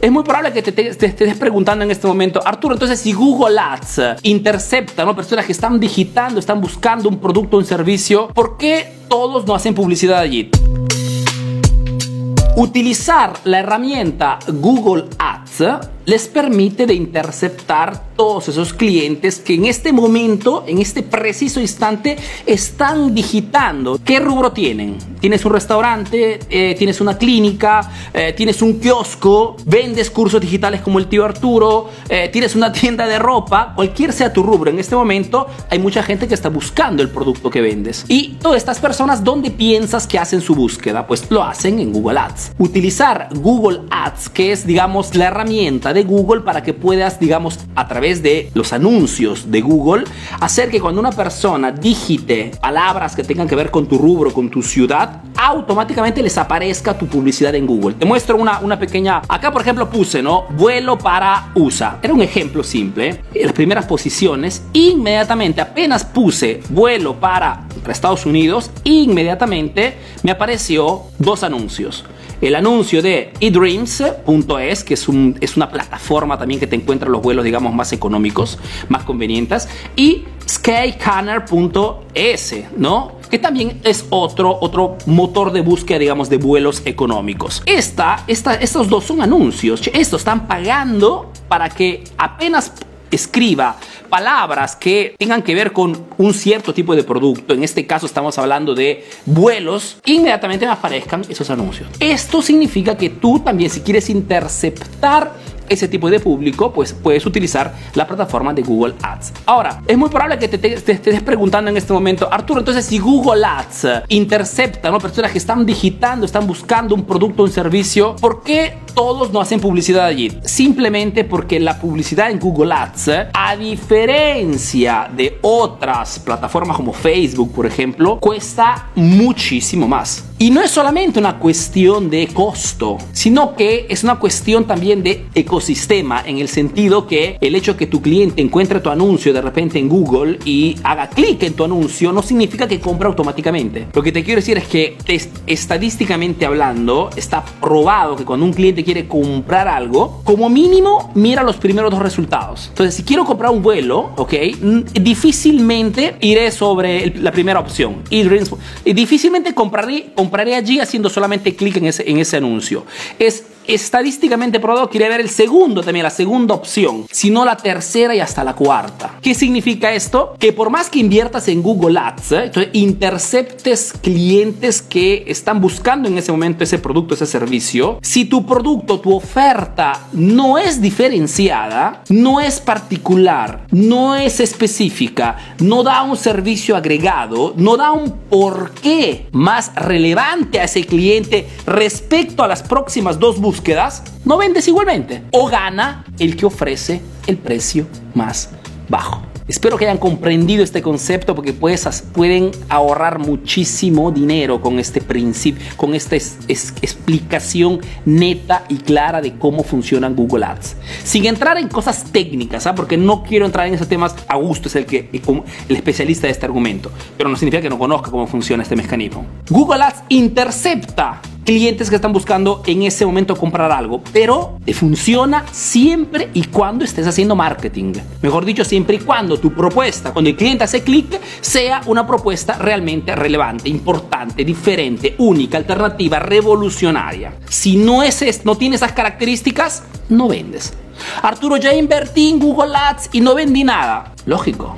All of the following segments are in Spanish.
Es muy probable que te, estés preguntando en este momento, Arturo, entonces si Google Ads intercepta ¿no? personas que están digitando, están buscando un producto un servicio, ¿por qué todos no hacen publicidad allí? Utilizar la herramienta Google Ads les permite de interceptar todos esos clientes que en este momento, en este preciso instante, están digitando. ¿Qué rubro tienen? ¿Tienes un restaurante? Eh, ¿Tienes una clínica? Eh, ¿Tienes un kiosco? ¿Vendes cursos digitales como el tío Arturo? Eh, ¿Tienes una tienda de ropa? Cualquier sea tu rubro, en este momento hay mucha gente que está buscando el producto que vendes. Y todas estas personas, ¿dónde piensas que hacen su búsqueda? Pues lo hacen en Google Ads. Utilizar Google Ads, que es, digamos, la herramienta de Google para que puedas, digamos, a través de los anuncios de Google, hacer que cuando una persona digite palabras que tengan que ver con tu rubro, con tu ciudad, automáticamente les aparezca tu publicidad en Google. Te muestro una, una pequeña... Acá, por ejemplo, puse, ¿no? Vuelo para USA. Era un ejemplo simple. En las primeras posiciones, inmediatamente, apenas puse vuelo para, para Estados Unidos, inmediatamente me apareció dos anuncios el anuncio de eDreams.es, que es, un, es una plataforma también que te encuentra los vuelos, digamos, más económicos, más convenientes, y Skycanner.es, ¿no? Que también es otro, otro motor de búsqueda, digamos, de vuelos económicos. Esta, esta, estos dos son anuncios. Estos están pagando para que apenas escriba palabras que tengan que ver con un cierto tipo de producto, en este caso estamos hablando de vuelos, inmediatamente me aparezcan esos anuncios. Esto significa que tú también si quieres interceptar ese tipo de público, pues puedes utilizar la plataforma de Google Ads. Ahora, es muy probable que te, estés preguntando en este momento, Arturo, entonces si Google Ads intercepta ¿no? personas que están digitando, están buscando un producto un servicio, ¿por qué todos no hacen publicidad allí? Simplemente porque la publicidad en Google Ads, a diferencia de otras plataformas como Facebook, por ejemplo, cuesta muchísimo más. Y no es solamente una cuestión de costo, sino que es una cuestión también de ecosistema, en el sentido que el hecho que tu cliente encuentre tu anuncio de repente en Google y haga clic en tu anuncio no significa que compre automáticamente. Lo que te quiero decir es que es- estadísticamente hablando, está probado que cuando un cliente quiere comprar algo, como mínimo mira los primeros dos resultados. Entonces, si quiero comprar un vuelo, ok, difícilmente iré sobre el- la primera opción. Y difícilmente compraré, compraré allí haciendo solamente clic en ese, en ese anuncio. Es estadísticamente probado a ver el segundo también, la segunda opción, sino la tercera y hasta la cuarta. ¿Qué significa esto? Que por más que inviertas en Google Ads, ¿eh? entonces interceptes clientes que están buscando en ese momento ese producto, ese servicio, si tu producto, tu oferta no es diferenciada, no es particular, no es específica, no da un servicio agregado, no da un porqué más relevante a ese cliente respecto a las próximas dos búsquedas, no vendes igualmente. O gana el que ofrece el precio más bajo. Espero que hayan comprendido este concepto porque puedes, pueden ahorrar muchísimo dinero con este principio, con esta es- es- explicación neta y clara de cómo funcionan Google Ads. Sin entrar en cosas técnicas, ¿ah? porque no quiero entrar en esos temas. Augusto es el, que, el especialista de este argumento, pero no significa que no conozca cómo funciona este mecanismo. Google Ads intercepta clientes que están buscando en ese momento comprar algo, pero te funciona siempre y cuando estés haciendo marketing. Mejor dicho, siempre y cuando tu propuesta, cuando el cliente hace clic, sea una propuesta realmente relevante, importante, diferente, única, alternativa, revolucionaria. Si no, es, no tiene esas características, no vendes. Arturo, ya invertí en Google Ads y no vendí nada. Lógico.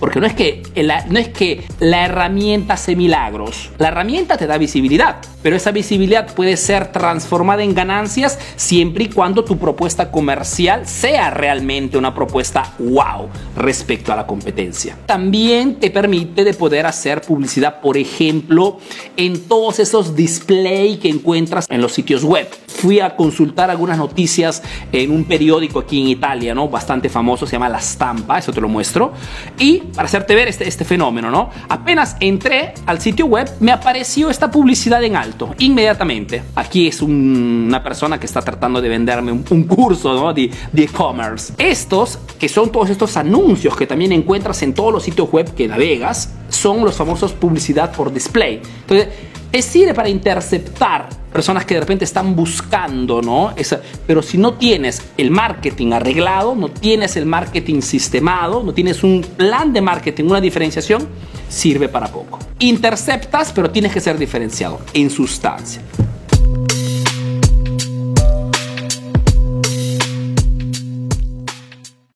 Porque no es, que la, no es que la herramienta hace milagros. La herramienta te da visibilidad. Pero esa visibilidad puede ser transformada en ganancias siempre y cuando tu propuesta comercial sea realmente una propuesta wow respecto a la competencia. También te permite de poder hacer publicidad, por ejemplo, en todos esos display que encuentras en los sitios web. Fui a consultar algunas noticias en un periódico aquí en Italia, ¿no? Bastante famoso, se llama La Stampa, eso te lo muestro. Y para hacerte ver este, este fenómeno, ¿no? Apenas entré al sitio web, me apareció esta publicidad en alto, inmediatamente. Aquí es un- una persona que está tratando de venderme un, un curso, ¿no? De e-commerce. Estos, que son todos estos anuncios que también encuentras en todos los sitios web que navegas, son los famosos publicidad por display. Entonces, te sirve para interceptar personas que de repente están buscando, ¿no? Pero si no tienes el marketing arreglado, no tienes el marketing sistemado, no tienes un plan de marketing, una diferenciación, sirve para poco. Interceptas, pero tienes que ser diferenciado en sustancia.